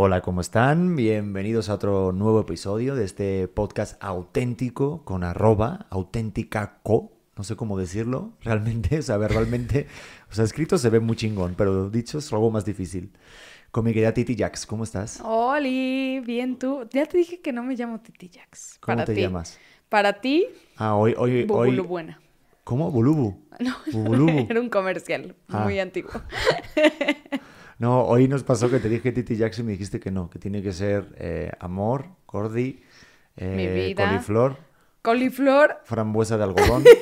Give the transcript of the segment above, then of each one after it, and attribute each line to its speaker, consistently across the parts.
Speaker 1: Hola, ¿cómo están? Bienvenidos a otro nuevo episodio de este podcast auténtico con arroba auténtica co. No sé cómo decirlo realmente, o sea, verbalmente, o sea, escrito se ve muy chingón, pero dicho es algo más difícil. Con mi querida Titi Jax, ¿cómo estás?
Speaker 2: Oli, bien tú. Ya te dije que no me llamo Titi Jax.
Speaker 1: ¿Cómo
Speaker 2: para
Speaker 1: te
Speaker 2: ti.
Speaker 1: llamas?
Speaker 2: Para ti,
Speaker 1: Ah, hoy, hoy,
Speaker 2: Bubulu
Speaker 1: hoy.
Speaker 2: Buena.
Speaker 1: ¿Cómo? Bulubu.
Speaker 2: No,
Speaker 1: Bubulubu.
Speaker 2: era un comercial
Speaker 1: Ah.
Speaker 2: muy antiguo.
Speaker 1: No, hoy nos pasó que te dije Titi Jax y me dijiste que no, que tiene que ser eh, amor, cordi, eh,
Speaker 2: Mi vida.
Speaker 1: coliflor,
Speaker 2: Coliflor,
Speaker 1: frambuesa de algodón.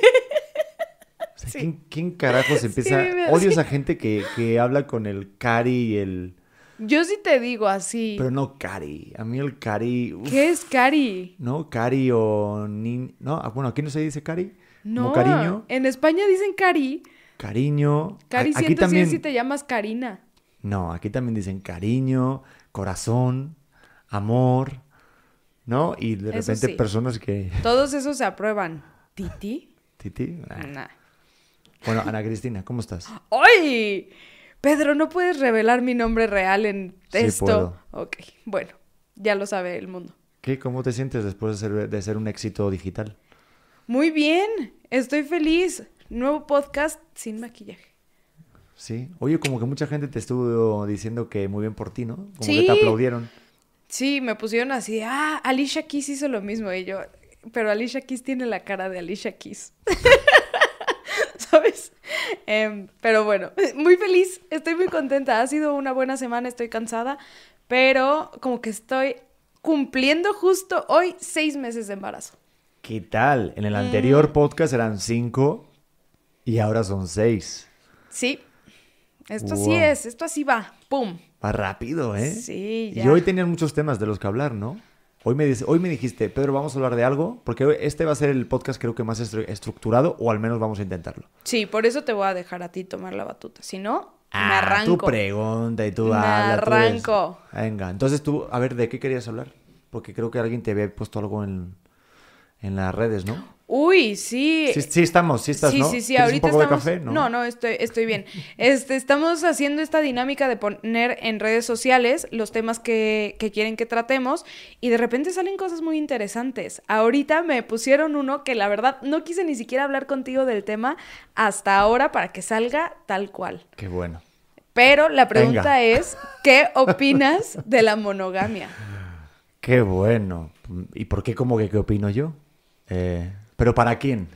Speaker 1: O sea,
Speaker 2: Sí.
Speaker 1: ¿quién, quién carajos empieza?
Speaker 2: Sí,
Speaker 1: Odio
Speaker 2: sí.
Speaker 1: esa gente que, que habla con el cari y el...
Speaker 2: yo sí te digo así.
Speaker 1: Pero no cari. A mí el cari... uf,
Speaker 2: ¿Qué es cari?
Speaker 1: ¿No? Cari o... Ni... No, ah, bueno, aquí no se dice cari.
Speaker 2: No,
Speaker 1: Como cariño.
Speaker 2: en España dicen cari.
Speaker 1: Cariño.
Speaker 2: Cari
Speaker 1: aquí
Speaker 2: siento
Speaker 1: también...
Speaker 2: si te llamas Karina.
Speaker 1: No, aquí también dicen cariño, corazón, amor, ¿no? Y de
Speaker 2: Eso
Speaker 1: repente
Speaker 2: sí.
Speaker 1: personas que...
Speaker 2: Todos esos se aprueban. ¿Titi?
Speaker 1: Titi. Nah.
Speaker 2: Nah.
Speaker 1: Bueno, Ana Cristina, ¿cómo estás?
Speaker 2: ¡Ay! Pedro, ¿no puedes revelar mi nombre real en
Speaker 1: Sí
Speaker 2: esto?
Speaker 1: puedo.
Speaker 2: Ok, bueno, ya lo sabe el mundo.
Speaker 1: ¿Qué? ¿Cómo te sientes después de ser, de ser un éxito digital?
Speaker 2: Muy bien, estoy feliz. Nuevo podcast sin maquillaje.
Speaker 1: Sí. Oye, como que mucha gente te estuvo diciendo que muy bien por ti, ¿no? Como que te aplaudieron.
Speaker 2: Sí, me pusieron así, ah, Alicia Keys hizo lo mismo y yo, pero Alicia Keys tiene la cara de Alicia Keys. ¿Sabes? Em, pero bueno, muy feliz, estoy muy contenta. Ha sido una buena semana, estoy cansada, pero como que estoy cumpliendo justo hoy seis meses de embarazo.
Speaker 1: ¿Qué tal? En el
Speaker 2: Mm.
Speaker 1: anterior podcast eran cinco y ahora son seis.
Speaker 2: Sí, esto así
Speaker 1: Wow.
Speaker 2: es, esto así va, ¡pum!
Speaker 1: Va rápido, ¿eh?
Speaker 2: Sí, ya.
Speaker 1: Y hoy tenías muchos temas de los que hablar, ¿no? Hoy me, dice- hoy me dijiste, Pedro, vamos a hablar de algo, porque hoy- este va a ser el podcast creo que más estru- estructurado, o al menos vamos a intentarlo.
Speaker 2: Sí, por eso te voy a dejar a ti tomar la batuta. Si no, me
Speaker 1: Ah,
Speaker 2: arranco.
Speaker 1: Tú pregunta y tú
Speaker 2: Me
Speaker 1: habla. tú eres-
Speaker 2: arranco.
Speaker 1: Venga, entonces tú, a ver, ¿de qué querías hablar? Porque creo que alguien te había puesto algo en, en las redes, ¿no?
Speaker 2: Uy, sí.
Speaker 1: Sí, sí estamos, sí estás,
Speaker 2: sí,
Speaker 1: ¿no?
Speaker 2: sí, sí,
Speaker 1: ¿Quieres
Speaker 2: ahorita
Speaker 1: un poco
Speaker 2: estamos...
Speaker 1: de café?
Speaker 2: No, no, estoy, estoy bien. Este, estamos haciendo esta dinámica de poner en redes sociales los temas que, que quieren que tratemos y de repente salen cosas muy interesantes. Ahorita me pusieron uno que la verdad no quise ni siquiera hablar contigo del tema hasta ahora para que salga tal cual.
Speaker 1: Qué bueno.
Speaker 2: Pero la pregunta
Speaker 1: Venga.
Speaker 2: es, ¿qué opinas de la monogamia?
Speaker 1: Qué bueno. ¿Y por qué como que qué opino yo? Eh, ¿Pero para quién?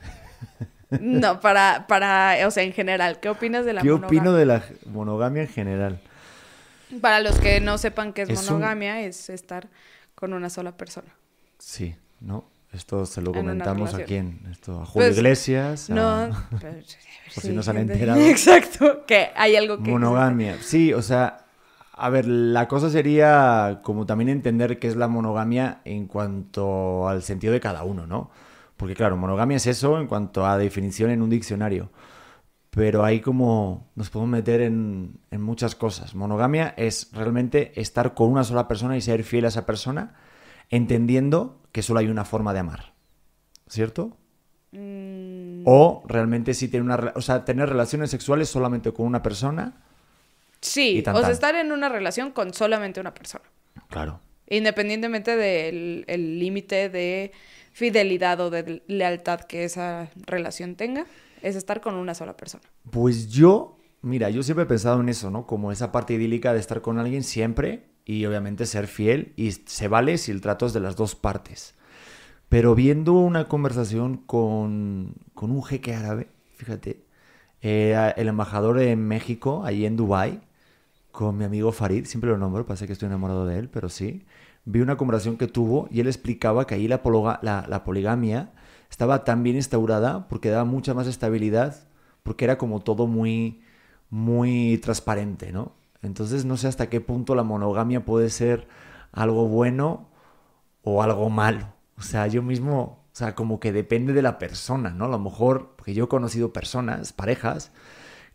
Speaker 2: No, para, para, o sea, en general, ¿qué opinas de la
Speaker 1: ¿Qué
Speaker 2: monogamia?
Speaker 1: opino de la monogamia en general?
Speaker 2: Para los que no sepan qué es,
Speaker 1: Es un-
Speaker 2: monogamia, es estar con una sola persona.
Speaker 1: Sí, ¿no? Esto se lo
Speaker 2: En
Speaker 1: comentamos a quién? Esto, a Julio
Speaker 2: Pues,
Speaker 1: Iglesias. a-
Speaker 2: No, pero-
Speaker 1: Por si no se han enterado.
Speaker 2: Exacto, que hay algo que...
Speaker 1: Monogamia. Sí, o sea, a ver, la cosa sería como también entender qué es la monogamia en cuanto al sentido de cada uno, ¿no? Porque claro, monogamia es eso en cuanto a definición en un diccionario. Pero ahí como nos podemos meter en, en muchas cosas. Monogamia es realmente estar con una sola persona y ser fiel a esa persona, entendiendo que solo hay una forma de amar. ¿Cierto?
Speaker 2: Mm,
Speaker 1: O realmente sí tener una, o sea, tener relaciones sexuales solamente con una persona.
Speaker 2: sí,
Speaker 1: tan,
Speaker 2: o sea, estar en una relación con solamente una persona.
Speaker 1: Claro.
Speaker 2: Independientemente del el límite de fidelidad o de lealtad que esa relación tenga, es estar con una sola persona.
Speaker 1: Pues yo, mira, yo siempre he pensado en eso, ¿no? Como esa parte idílica de estar con alguien siempre y obviamente ser fiel y se vale si el trato es de las dos partes. Pero viendo una conversación con, con un jeque árabe, fíjate, eh, el embajador en México, allí en Dubái, con mi amigo Farid, siempre lo nombro, parece que estoy enamorado de él, pero sí, vi una conversación que tuvo y él explicaba que ahí la, poligamia estaba tan bien instaurada porque daba mucha más estabilidad, porque era como todo muy, muy transparente, ¿no? Entonces no sé hasta qué punto la monogamia puede ser algo bueno o algo malo. O sea, yo mismo, o sea, como que depende de la persona, ¿no? A lo mejor, porque yo he conocido personas, parejas,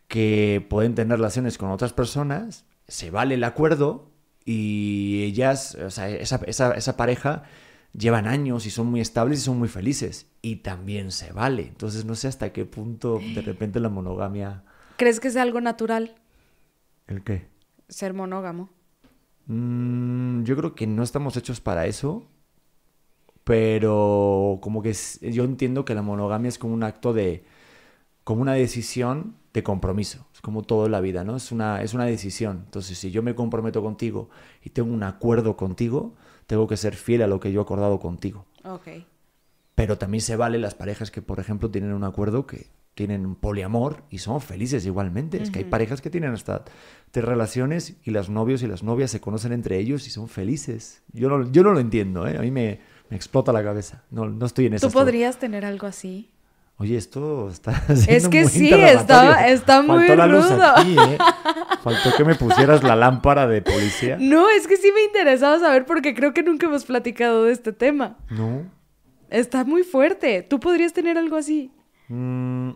Speaker 1: que pueden tener relaciones con otras personas, se vale el acuerdo y ellas, o sea, esa, esa, esa pareja llevan años y son muy estables y son muy felices. Y también se vale. Entonces no sé hasta qué punto de repente la monogamia...
Speaker 2: ¿Crees que es algo natural
Speaker 1: ¿El qué?
Speaker 2: ser monógamo?
Speaker 1: Mm, yo creo que no estamos hechos para eso, pero como que yo entiendo que la monogamia es como un acto de, como una decisión de compromiso. Es como todo en la vida, ¿no? Es una, es una decisión. Entonces, si yo me comprometo contigo y tengo un acuerdo contigo, tengo que ser fiel a lo que yo he acordado contigo.
Speaker 2: Ok.
Speaker 1: Pero también se vale las parejas que, por ejemplo, tienen un acuerdo que tienen un poliamor y son felices igualmente. Es que hay parejas que tienen hasta tres relaciones y los novios y las novias se conocen entre ellos y son felices. Yo no, yo no lo entiendo, ¿eh? A mí me, explota la cabeza. No, no estoy en eso.
Speaker 2: ¿Tú podrías tener algo así?
Speaker 1: Oye, esto está
Speaker 2: Es que sí, está, está muy
Speaker 1: Faltó
Speaker 2: rudo.
Speaker 1: ¿eh? Faltó que me pusieras la lámpara de policía.
Speaker 2: No, es que sí me interesaba saber porque creo que nunca hemos platicado de este tema.
Speaker 1: No.
Speaker 2: Está muy fuerte. ¿Tú podrías tener algo así?
Speaker 1: Mm,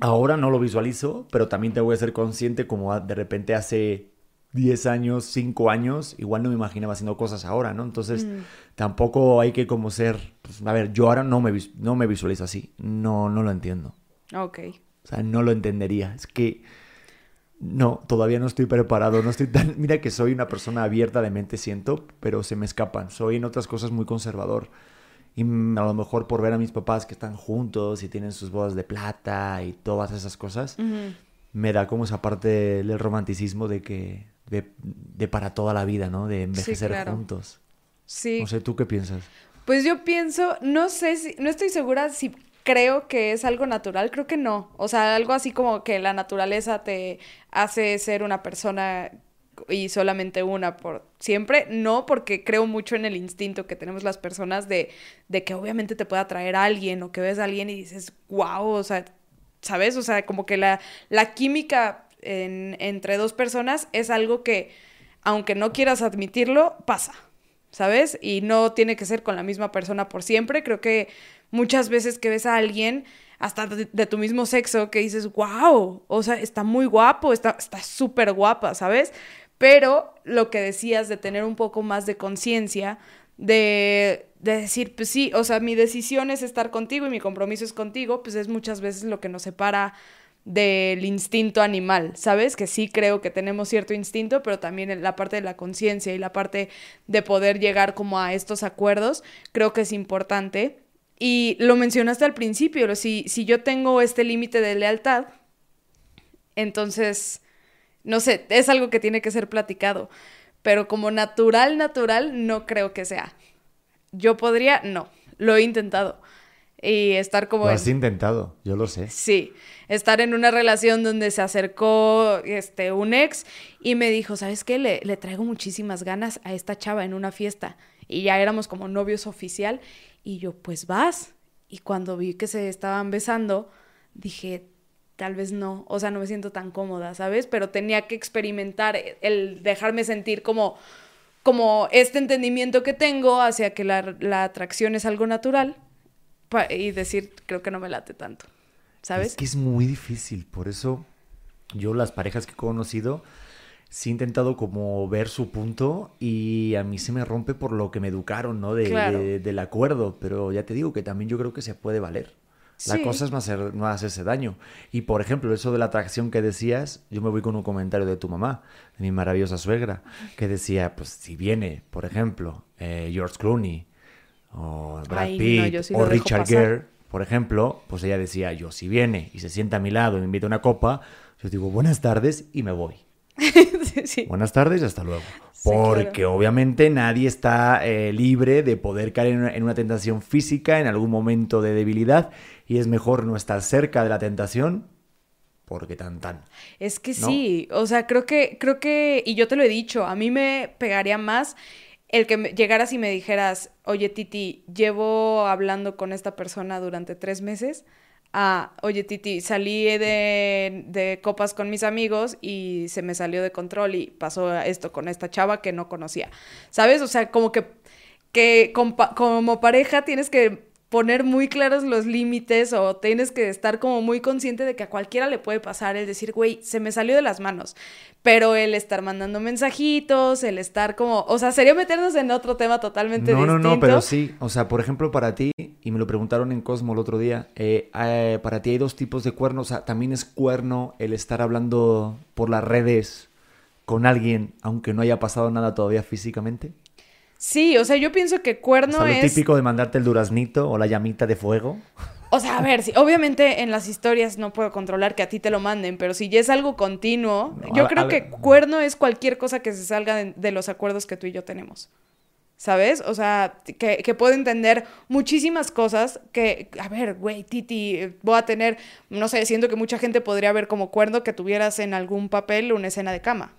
Speaker 1: Ahora no lo visualizo, pero también te voy a ser consciente como de repente hace 10 años, 5 años, igual no me imaginaba haciendo cosas ahora, ¿no? Entonces mm. tampoco hay que como ser, pues, a ver, yo ahora no me, no me visualizo así, no, no lo entiendo.
Speaker 2: Ok.
Speaker 1: O sea, no lo entendería, es que no, todavía no estoy preparado, no estoy tan, mira que soy una persona abierta de mente, siento, pero se me escapan, soy en otras cosas muy conservador. Y a lo mejor por ver a mis papás que están juntos y tienen sus bodas de plata y todas esas cosas, me da como esa parte del romanticismo de que, de, para toda la vida, ¿no? De envejecer juntos.
Speaker 2: Sí.
Speaker 1: No sé, ¿tú qué piensas?
Speaker 2: Pues yo pienso, no sé si, no estoy segura si creo que es algo natural, creo que no. O sea, algo así como que la naturaleza te hace ser una persona y solamente una por siempre. No, porque creo mucho en el instinto que tenemos las personas de, de que obviamente te pueda atraer a alguien o que ves a alguien y dices, wow, o sea, ¿sabes? O sea, como que la, la química entre dos personas es algo que, aunque no quieras admitirlo, pasa, ¿sabes? Y no tiene que ser con la misma persona por siempre. Creo que muchas veces que ves a alguien hasta de, tu mismo sexo que dices, wow, o sea, está muy guapo, está súper guapa, ¿sabes? Pero lo que decías de tener un poco más de conciencia, de, decir, pues sí, o sea, mi decisión es estar contigo y mi compromiso es contigo, pues es muchas veces lo que nos separa del instinto animal, ¿sabes? Que sí creo que tenemos cierto instinto, pero también la parte de la conciencia y la parte de poder llegar como a estos acuerdos, creo que es importante. Y lo mencionaste al principio, si, si yo tengo este límite de lealtad, entonces no sé, es algo que tiene que ser platicado. Pero como natural, natural, no creo que sea. Yo podría, no. Lo he intentado. Y estar como...
Speaker 1: Lo has intentado, yo lo sé.
Speaker 2: Sí, estar en una relación donde se acercó este, un ex y me dijo, ¿sabes qué? Le, le traigo muchísimas ganas a esta chava en una fiesta. Y ya éramos como novios oficial. Y yo, pues vas. Y cuando vi que se estaban besando, dije, tal vez no, o sea, no me siento tan cómoda, ¿sabes? Pero tenía que experimentar el dejarme sentir como, como este entendimiento que tengo hacia que la, la atracción es algo natural y decir, creo que no me late tanto, ¿sabes?
Speaker 1: Es que es muy difícil, por eso yo las parejas que he conocido, sí he intentado como ver su punto y a mí se me rompe por lo que me educaron, ¿no? De, del acuerdo, pero ya te digo que también yo creo que se puede valer. La cosa es no, hacer, no hacerse daño. Y por ejemplo, eso de la atracción que decías, yo me voy con un comentario de tu mamá, de mi maravillosa suegra, que decía, pues si viene, por ejemplo, eh, George Clooney, o Brad Pitt, o Richard Gere, por ejemplo, pues ella decía, yo si viene y se sienta a mi lado y me invita a una copa, yo digo, buenas tardes y me voy. Buenas tardes y hasta luego. Porque obviamente nadie está eh, libre de poder caer en una, tentación física en algún momento de debilidad y es mejor no estar cerca de la tentación porque tan tan.
Speaker 2: Es que sí, o sea, creo que, creo que, y yo te lo he dicho, a mí me pegaría más el que llegaras y me dijeras, oye Titi, llevo hablando con esta persona durante tres meses ah, oye Titi, salí de, de, copas con mis amigos y se me salió de control y pasó esto con esta chava que no conocía. ¿Sabes? O sea, como que, que como pareja tienes que poner muy claros los límites o tienes que estar como muy consciente de que a cualquiera le puede pasar el decir, güey, se me salió de las manos. Pero el estar mandando mensajitos, el estar como, o sea, sería meternos en otro tema totalmente distinto. No, no, no,
Speaker 1: pero sí, o sea, por ejemplo, para ti, y me lo preguntaron en Cosmo el otro día, eh, eh, para ti hay dos tipos de cuernos, o sea, también es cuerno el estar hablando por las redes con alguien aunque no haya pasado nada todavía físicamente?
Speaker 2: Sí, o sea, yo pienso que cuerno
Speaker 1: O sea, lo
Speaker 2: es...
Speaker 1: típico de mandarte el duraznito o la llamita de fuego.
Speaker 2: O sea, a ver, sí, obviamente en las historias no puedo controlar que a ti te lo manden, pero si ya es algo continuo,
Speaker 1: No,
Speaker 2: yo
Speaker 1: a-
Speaker 2: creo
Speaker 1: a
Speaker 2: que cuerno es cualquier cosa que se salga de, de los acuerdos que tú y yo tenemos. ¿Sabes? O sea, que, que puedo entender muchísimas cosas que, a ver, güey, Titi, eh, voy a tener, no sé, siento que mucha gente podría ver como cuerno que tuvieras en algún papel una escena de cama.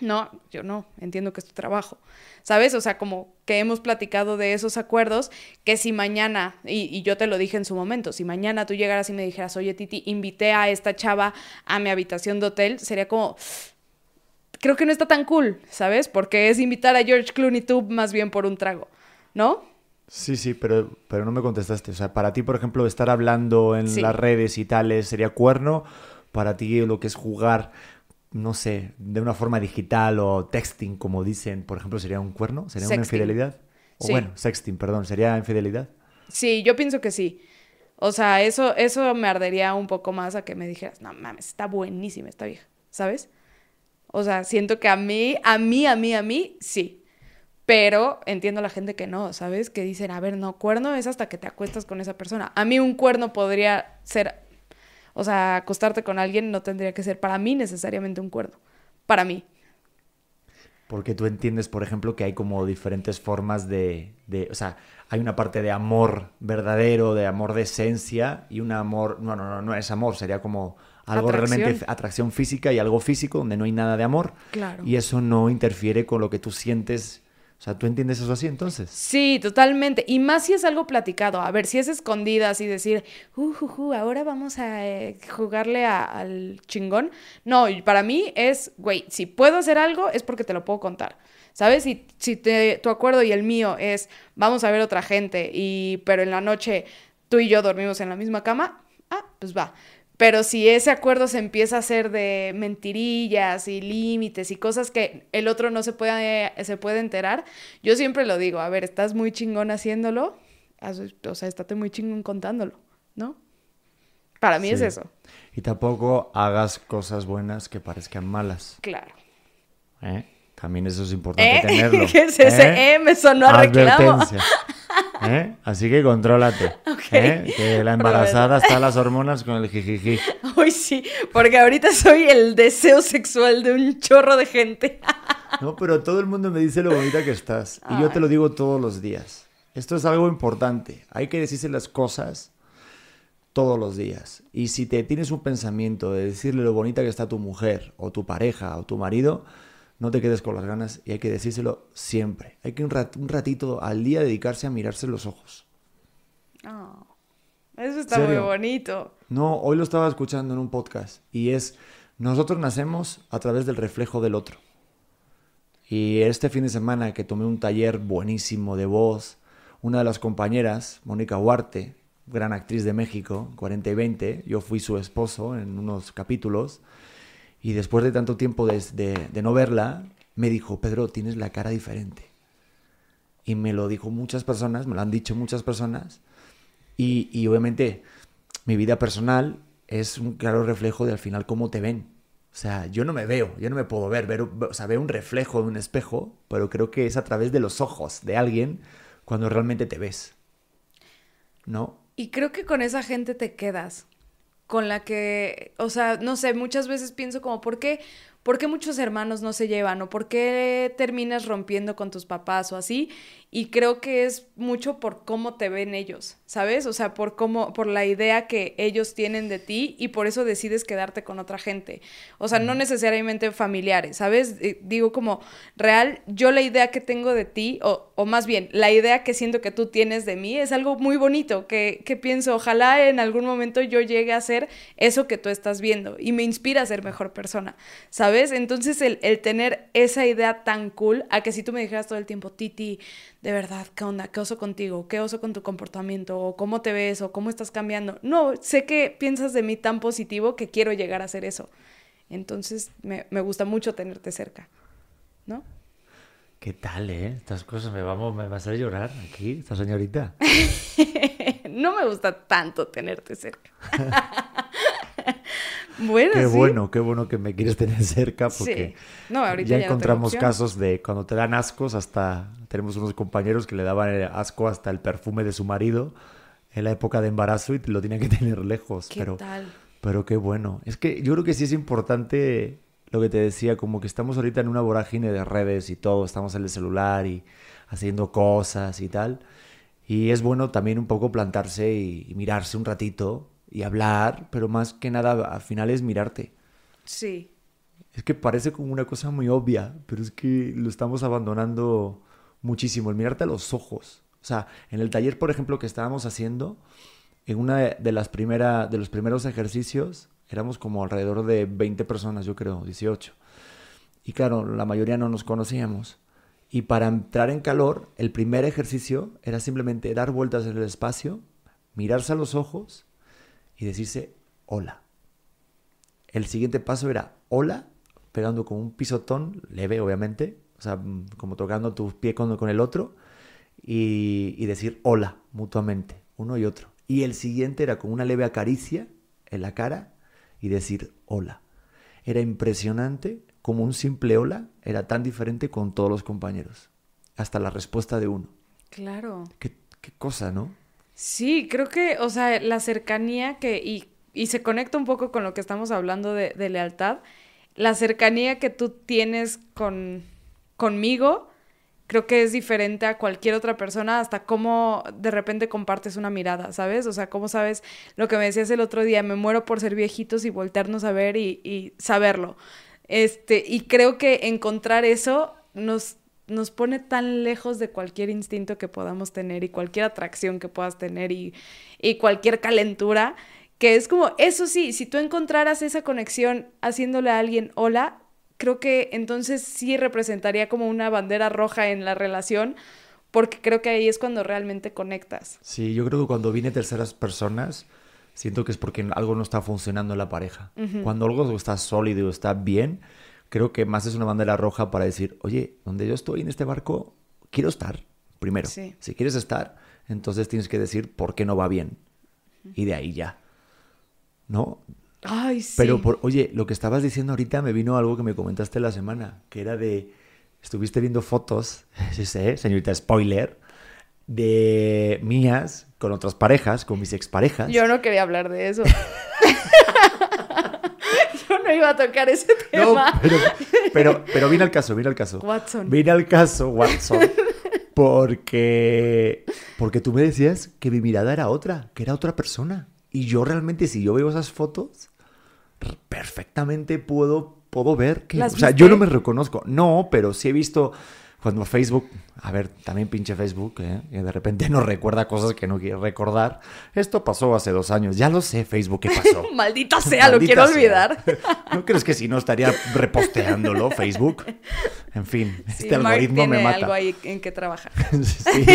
Speaker 2: No, yo no, entiendo que es tu trabajo. ¿Sabes? O sea, como que hemos platicado de esos acuerdos, que si mañana, y, y yo te lo dije en su momento, si mañana tú llegaras y me dijeras, oye Titi, invité a esta chava a mi habitación de hotel, sería como, creo que no está tan cool, ¿sabes? Porque es invitar a George Clooney tú más bien por un trago, ¿no?
Speaker 1: Sí, sí, pero, pero no me contestaste. O sea, para ti, por ejemplo, estar hablando en
Speaker 2: Sí.
Speaker 1: las redes y tales sería cuerno. Para ti, lo que es jugar, no sé, de una forma digital o texting, como dicen, por ejemplo, sería un cuerno, sería una infidelidad. O
Speaker 2: Sí.
Speaker 1: bueno, sexting, perdón, sería infidelidad.
Speaker 2: Sí, yo pienso que sí. O sea, eso, eso me ardería un poco más a que me dijeras, no mames, está buenísima esta vieja, ¿sabes? O sea, siento que a mí, a mí, a mí, a mí, sí. Pero entiendo a la gente que no, ¿sabes? Que dicen, a ver, no, cuerno es hasta que te acuestas con esa persona. A mí un cuerno podría ser, o sea, acostarte con alguien no tendría que ser para mí necesariamente un cuerno. Para mí.
Speaker 1: Porque tú entiendes, por ejemplo, que hay como diferentes formas de, de- o sea, hay una parte de amor verdadero, de amor de esencia, y un amor, no, no, no, no es amor, sería como algo
Speaker 2: Atracción.
Speaker 1: realmente atracción física y algo físico, donde no hay nada de amor.
Speaker 2: Claro.
Speaker 1: Y eso no interfiere con lo que tú sientes. O sea, ¿tú entiendes eso así entonces?
Speaker 2: Sí, totalmente. Y más si es algo platicado. A ver, si es escondidas y decir, uh, uh, uh, ahora vamos a eh, jugarle al chingón. No, para mí es, güey, si puedo hacer algo es porque te lo puedo contar. ¿Sabes? Y si te- tu acuerdo y el mío es, vamos a ver otra gente, y, pero en la noche tú y yo dormimos en la misma cama, ah, pues va. Pero si ese acuerdo se empieza a hacer de mentirillas y límites y cosas que el otro no se puede, se puede enterar, yo siempre lo digo, a ver, estás muy chingón haciéndolo, o sea, estate muy chingón contándolo, ¿no? Para mí es eso,
Speaker 1: Y tampoco hagas cosas buenas que parezcan malas.
Speaker 2: claro.
Speaker 1: ¿eh? También eso es importante
Speaker 2: ¿Eh?
Speaker 1: tenerlo.
Speaker 2: ¿Qué es ese? ¿Eh? Me sonó a reclamo.
Speaker 1: ¿Eh? Así que contrólate. ¿eh? Que la embarazada está las hormonas con el jijiji.
Speaker 2: Hoy sí, porque ahorita soy el deseo sexual de un chorro de gente.
Speaker 1: No, pero todo el mundo me dice lo bonita que estás. Y yo te lo digo todos los días. Esto es algo importante. Hay que decirse las cosas todos los días. Y si te tienes un pensamiento de decirle lo bonita que está tu mujer, o tu pareja, o tu marido, no te quedes con las ganas y hay que decírselo siempre. Hay que un, rat- un ratito al día dedicarse a mirarse los ojos.
Speaker 2: Oh, eso está muy bonito.
Speaker 1: No, hoy lo estaba escuchando en un podcast y es, nosotros nacemos a través del reflejo del otro. Y este fin de semana que tomé un taller buenísimo de voz, una de las compañeras, Mónica Huarte, gran actriz de México, 40 y 20, yo fui su esposo en unos capítulos, y después de tanto tiempo de, de- no verla, me dijo, Pedro, tienes la cara diferente. Y me lo dijo muchas personas, me lo han dicho muchas personas, y, y obviamente mi vida personal es un claro reflejo de al final cómo te ven. O sea, yo no me veo, yo no me puedo ver, ver o sea, veo un reflejo de un espejo, pero creo que es a través de los ojos de alguien cuando realmente te ves. ¿No?
Speaker 2: Y creo que con esa gente te quedas, con la que, o sea, no sé, muchas veces pienso como, ¿por qué, ¿por qué muchos hermanos no se llevan? ¿O por qué terminas rompiendo con tus papás o así? Y creo que es mucho por cómo te ven ellos, ¿sabes? O sea, por cómo, por la idea que ellos tienen de ti y por eso decides quedarte con otra gente. O sea, no necesariamente familiares, ¿sabes? Eh, Digo como, real, yo la idea que tengo de ti, o, o más bien, la idea que siento que tú tienes de mí es algo muy bonito, que, que pienso, ojalá en algún momento yo llegue a ser eso que tú estás viendo y me inspira a ser mejor persona, ¿sabes? Entonces el, el tener esa idea tan cool, a que si tú me dijeras todo el tiempo, Titi, de verdad, ¿qué onda? ¿Qué oso contigo? ¿Qué oso con tu comportamiento? ¿O cómo te ves? ¿O cómo estás cambiando? No, sé que piensas de mí tan positivo que quiero llegar a hacer eso. Entonces me, me gusta mucho tenerte cerca, ¿no?
Speaker 1: ¿Qué tal, eh? Estas cosas me, vamos, me va a hacer llorar aquí, esta señorita.
Speaker 2: no me gusta tanto tenerte cerca. Bueno,
Speaker 1: qué
Speaker 2: sí.
Speaker 1: bueno, qué bueno que me quieres tener cerca porque
Speaker 2: Sí. No, ahorita
Speaker 1: ya encontramos casos de cuando te dan ascos hasta tenemos unos compañeros que le daban el asco hasta el perfume de su marido en la época de embarazo y lo tenían que tener lejos,
Speaker 2: ¿Qué
Speaker 1: pero
Speaker 2: tal?
Speaker 1: pero qué bueno. Es que yo creo que sí es importante lo que te decía, como que estamos ahorita en una vorágine de redes y todo, estamos en el celular y haciendo cosas y tal. Y es bueno también un poco plantarse y, y mirarse un ratito y hablar, pero más que nada al final es mirarte.
Speaker 2: Sí.
Speaker 1: Es que parece como una cosa muy obvia, pero es que lo estamos abandonando muchísimo, el mirarte a los ojos. O sea, en el taller, por ejemplo, que estábamos haciendo, en una de las primera, de los primeros ejercicios, éramos como alrededor de 20 personas, yo creo, 18. Y claro, la mayoría no nos conocíamos. Y para entrar en calor, el primer ejercicio era simplemente dar vueltas en el espacio, mirarse a los ojos y decirse hola. El siguiente paso era hola, pegando con un pisotón leve, obviamente, o sea, mm, como tocando tu pie con, con el otro, y, y decir hola mutuamente, uno y otro. Y el siguiente era con una leve acaricia en la cara y decir hola. Era impresionante como un simple hola era tan diferente con todos los compañeros. Hasta la respuesta de uno.
Speaker 2: Claro.
Speaker 1: Qué, qué cosa, ¿no?
Speaker 2: Sí, creo que, o sea, la cercanía que, y, y se conecta un poco con lo que estamos hablando de, de lealtad, la cercanía que tú tienes con, conmigo, creo que es diferente a cualquier otra persona, hasta cómo de repente compartes una mirada, ¿sabes? O sea, cómo sabes lo que me decías el otro día, me muero por ser viejitos y voltearnos a ver y, y saberlo. Este, y creo que encontrar eso nos, nos pone tan lejos de cualquier instinto que podamos tener y cualquier atracción que puedas tener y, y cualquier calentura, que es como, eso sí, si tú encontraras esa conexión haciéndole a alguien hola, creo que entonces sí representaría como una bandera roja en la relación, porque creo que ahí es cuando realmente conectas.
Speaker 1: Sí, yo creo que cuando viene terceras personas, siento que es porque algo no está funcionando en la pareja. Cuando algo está sólido, está bien, creo que más es una bandera roja para decir, oye, donde yo estoy en este barco, quiero estar primero.
Speaker 2: Sí.
Speaker 1: Si quieres estar, entonces tienes que decir por qué no va bien. Y de ahí ya. ¿No?
Speaker 2: Ay, sí.
Speaker 1: Pero, por, oye, lo que estabas diciendo ahorita me vino algo que me comentaste la semana, que era de, estuviste viendo fotos, sí sé, señorita spoiler, de mías con otras parejas, con mis exparejas.
Speaker 2: Yo no quería hablar de eso. No iba a tocar ese
Speaker 1: No,
Speaker 2: tema.
Speaker 1: pero, pero, pero viene al caso, viene al caso.
Speaker 2: Watson.
Speaker 1: Viene al caso, Watson. Porque, porque tú me decías que mi mirada era otra, que era otra persona. Y yo realmente, si yo veo esas fotos, perfectamente puedo, puedo ver que... O
Speaker 2: ¿Las
Speaker 1: sea, yo no me reconozco. No, pero sí he visto cuando Facebook... A ver, también pinche Facebook, ¿eh? que de repente nos recuerda cosas que no quiere recordar. Esto pasó hace dos años. Ya lo sé, Facebook, ¿qué pasó?
Speaker 2: Maldita sea, lo quiero
Speaker 1: sea.
Speaker 2: olvidar.
Speaker 1: ¿No crees que si no estaría reposteándolo Facebook? En fin,
Speaker 2: Sí,
Speaker 1: este
Speaker 2: Mark
Speaker 1: algoritmo me mata.
Speaker 2: algo ahí en que trabajar.
Speaker 1: sí,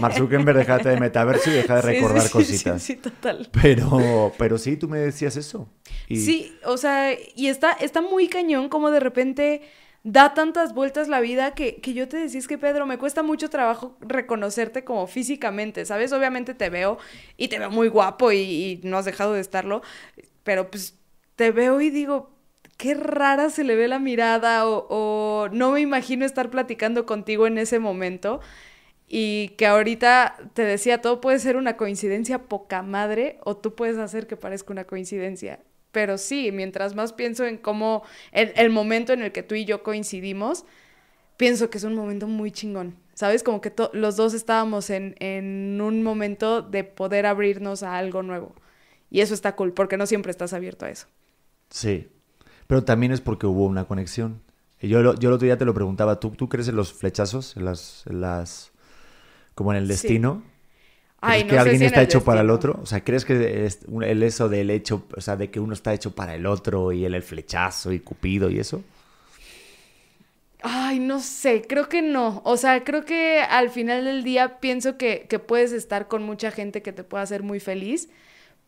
Speaker 1: Mark Zuckerberg, déjate de metaverso y deja de
Speaker 2: Sí, sí,
Speaker 1: recordar
Speaker 2: sí,
Speaker 1: cositas.
Speaker 2: Sí, sí, total.
Speaker 1: Pero, pero sí, tú me decías eso. Y
Speaker 2: Sí, o sea, y está, está muy cañón como de repente da tantas vueltas la vida que, que yo te decía, es que Pedro, me cuesta mucho trabajo reconocerte como físicamente, ¿sabes? Obviamente te veo y te veo muy guapo y, y no has dejado de estarlo, pero pues te veo y digo, qué rara se le ve la mirada o, o no me imagino estar platicando contigo en ese momento. Y que ahorita te decía, todo puede ser una coincidencia poca madre o tú puedes hacer que parezca una coincidencia. Pero sí, mientras más pienso en cómo el, el momento en el que tú y yo coincidimos, pienso que es un momento muy chingón. ¿Sabes? Como que los dos estábamos en, en un momento de poder abrirnos a algo nuevo. Y eso está cool, porque no siempre estás abierto a eso.
Speaker 1: Sí, pero también es porque hubo una conexión. Y Yo, lo- yo el otro día te lo preguntaba, ¿tú, tú crees en los flechazos? En las, en las, como en el
Speaker 2: Sí. Ay,
Speaker 1: ¿Crees
Speaker 2: no
Speaker 1: que
Speaker 2: sé
Speaker 1: alguien
Speaker 2: si
Speaker 1: está hecho para el otro? O sea, ¿crees que es un- el eso del hecho, o sea, de que uno está hecho para el otro y el, el flechazo y Cupido y eso?
Speaker 2: Ay, no sé, creo que no. O sea, creo que al final del día pienso que, que puedes estar con mucha gente que te pueda hacer muy feliz,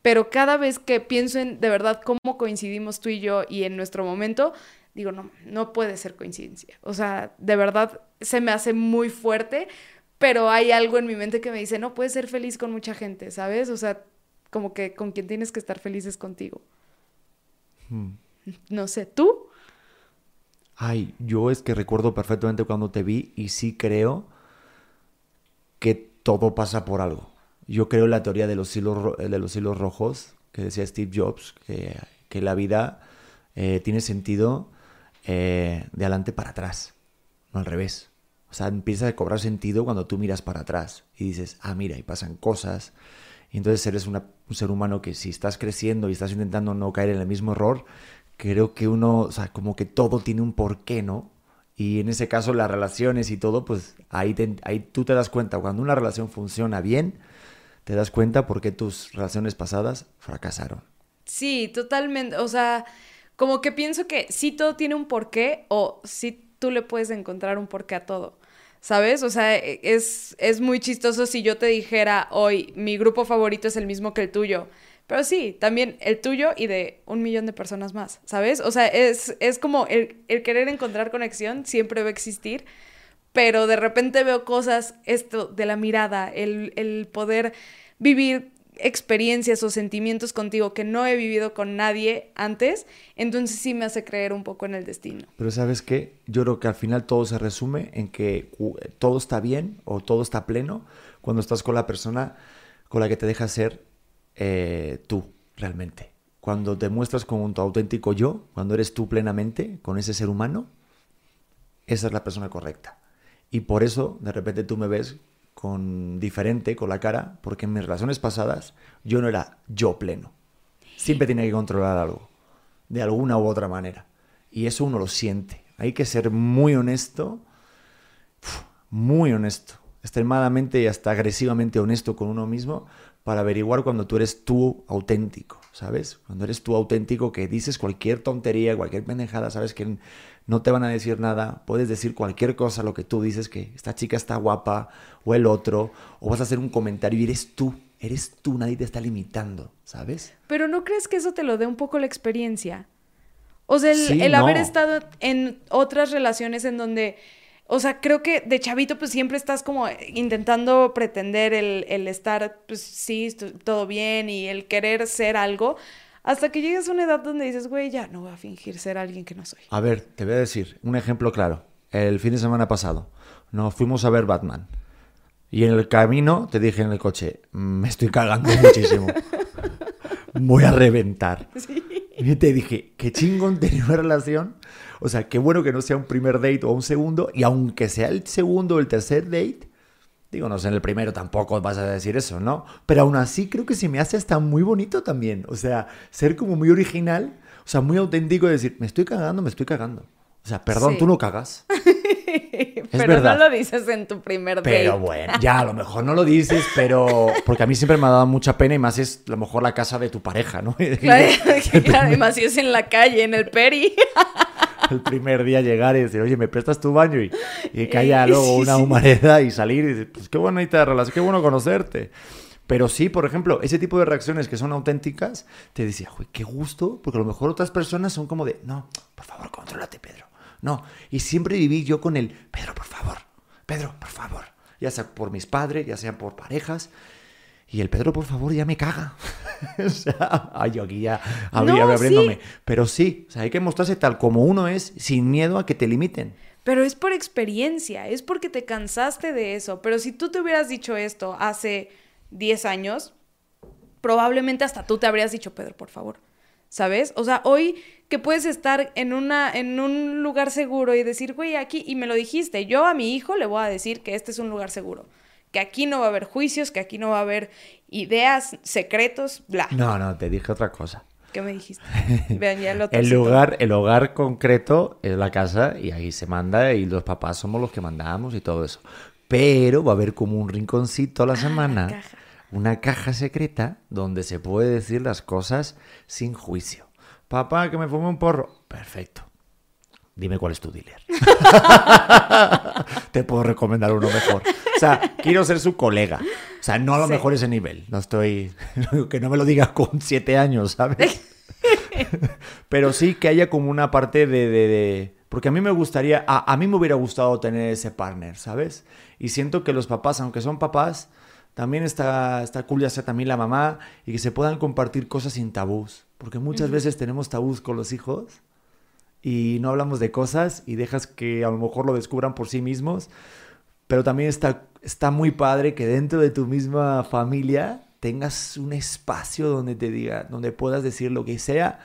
Speaker 2: pero cada vez que pienso en de verdad cómo coincidimos tú y yo y en nuestro momento, digo, no, no puede ser coincidencia. O sea, de verdad se me hace muy fuerte, pero hay algo en mi mente que me dice, no puedes ser feliz con mucha gente, ¿sabes? O sea, como que con quien tienes que estar feliz es contigo.
Speaker 1: Mm.
Speaker 2: No sé, ¿tú?
Speaker 1: Ay, yo es que recuerdo perfectamente cuando te vi y sí creo que todo pasa por algo. Yo creo en la teoría de los hilos, de los hilos rojos que decía Steve Jobs, que, que la vida eh, tiene sentido eh, de adelante para atrás, no al revés. O sea, empieza a cobrar sentido cuando tú miras para atrás y dices, ah, mira, y pasan cosas. Y entonces eres una- un ser humano que si estás creciendo y estás intentando no caer en el mismo error, creo que uno, o sea, como que todo tiene un porqué, ¿no? Y en ese caso las relaciones y todo, pues ahí, te- ahí tú te das cuenta, cuando una relación funciona bien, te das cuenta por qué tus relaciones pasadas fracasaron.
Speaker 2: Sí, totalmente. O sea, como que pienso que sí todo tiene un porqué o sí tú le puedes encontrar un porqué a todo. ¿Sabes? O sea, e- es, es muy chistoso si yo te dijera hoy, mi grupo favorito es el mismo que el tuyo. Pero sí, también el tuyo y de un millón de personas más, ¿sabes? O sea, es, es como el, el querer encontrar conexión siempre va a existir, pero de repente veo cosas, esto de la mirada, el, el poder vivir experiencias o sentimientos contigo que no he vivido con nadie antes, entonces sí me hace creer un poco en el destino.
Speaker 1: Pero ¿sabes qué? Yo creo que al final todo se resume en que todo está bien o todo está pleno cuando estás con la persona con la que te dejas ser eh, tú realmente. Cuando te muestras con tu auténtico yo, cuando eres tú plenamente con ese ser humano, esa es la persona correcta. Y por eso de repente tú me ves con diferente, con la cara, porque en mis relaciones pasadas yo no era yo pleno. Siempre tenía que controlar algo, de alguna u otra manera. Y eso uno lo siente. Hay que ser muy honesto, muy honesto, extremadamente y hasta agresivamente honesto con uno mismo para averiguar cuando tú eres tú auténtico, ¿sabes? Cuando eres tú auténtico que dices cualquier tontería, cualquier pendejada, sabes que no te van a decir nada, puedes decir cualquier cosa, lo que tú dices, que esta chica está guapa, o el otro, o vas a hacer un comentario y eres tú, eres tú, nadie te está limitando, ¿sabes?
Speaker 2: Pero ¿no crees que eso te lo dé un poco la experiencia? O sea, el,
Speaker 1: Sí,
Speaker 2: el haber estado en otras relaciones en donde, o sea, creo que de chavito pues siempre estás como intentando pretender el, el estar, pues sí, todo bien y el querer ser algo, hasta que llegas a una edad donde dices, güey, ya no voy a fingir ser alguien que no soy.
Speaker 1: A ver, te voy a decir un ejemplo claro. El fin de semana pasado nos fuimos a ver Batman. Y en el camino te dije en el coche, me estoy cagando muchísimo. Voy a reventar. Y te dije, qué chingón tener una relación. O sea, qué bueno que no sea un primer date o un segundo. Y aunque sea el segundo o el tercer date, digo, no sé, en el primero tampoco vas a decir eso, ¿no? Pero aún así creo que se me hace hasta muy bonito también. O sea, ser como muy original, o sea, muy auténtico y decir, me estoy cagando, me estoy cagando. O sea, perdón,
Speaker 2: Sí.
Speaker 1: tú no cagas.
Speaker 2: Pero
Speaker 1: verdad.
Speaker 2: no lo dices en tu primer date.
Speaker 1: Pero bueno, ya a lo mejor no lo dices, pero porque a mí siempre me ha dado mucha pena y más es a lo mejor la casa de tu pareja, ¿no?
Speaker 2: Claro, además si es en la calle, en el peri.
Speaker 1: el primer día llegar y decir, oye, ¿me prestas tu baño? Y, y que haya luego una humareda y salir y decir, pues qué bonita relación, qué bueno conocerte. Pero sí, por ejemplo, ese tipo de reacciones que son auténticas, te decía, uy, qué gusto, porque a lo mejor otras personas son como de, no, por favor, contrólate, Pedro. No, y siempre viví yo con el, Pedro, por favor, Pedro, por favor. Ya sea por mis padres, ya sea por parejas. Y el Pedro, por favor, ya me caga. o sea, ay, yo aquí ya habría
Speaker 2: No,
Speaker 1: abriéndome.
Speaker 2: sí.
Speaker 1: Pero sí, o sea, hay que mostrarse tal como uno es, sin miedo a que te limiten.
Speaker 2: Pero es por experiencia, es porque te cansaste de eso. Pero si tú te hubieras dicho esto hace 10 años, probablemente hasta tú te habrías dicho, Pedro, por favor. ¿Sabes? O sea, hoy que puedes estar en, una, en un lugar seguro y decir, güey, aquí, y me lo dijiste, yo a mi hijo le voy a decir que este es un lugar seguro, que aquí no va a haber juicios, que aquí no va a haber ideas, secretos, bla.
Speaker 1: No, no, te dije otra cosa.
Speaker 2: ¿Qué me dijiste? Vean, ya lo
Speaker 1: El lugar, el hogar concreto es la casa y ahí se manda y los papás somos los que mandamos y todo eso. Pero va a haber como un rinconcito a la semana,
Speaker 2: Ah, caja.
Speaker 1: una caja secreta donde se puede decir las cosas sin juicio. Papá, que me fume un porro. Perfecto. Dime cuál es tu dealer. Te puedo recomendar uno mejor. O sea, quiero ser su colega. O sea, no a lo
Speaker 2: Sí.
Speaker 1: mejor ese nivel. No estoy. Que no me lo digas con siete años, ¿sabes? Pero sí que haya como una parte de. de- de- Porque a mí me gustaría. A, a mí me hubiera gustado tener ese partner, ¿sabes? Y siento que los papás, aunque son papás, también está, está cool ya sea también la mamá y que se puedan compartir cosas sin tabús. Porque muchas veces tenemos tabús con los hijos y no hablamos de cosas y dejas que a lo mejor lo descubran por sí mismos. Pero también está, está muy padre que dentro de tu misma familia tengas un espacio donde te diga, donde puedas decir lo que sea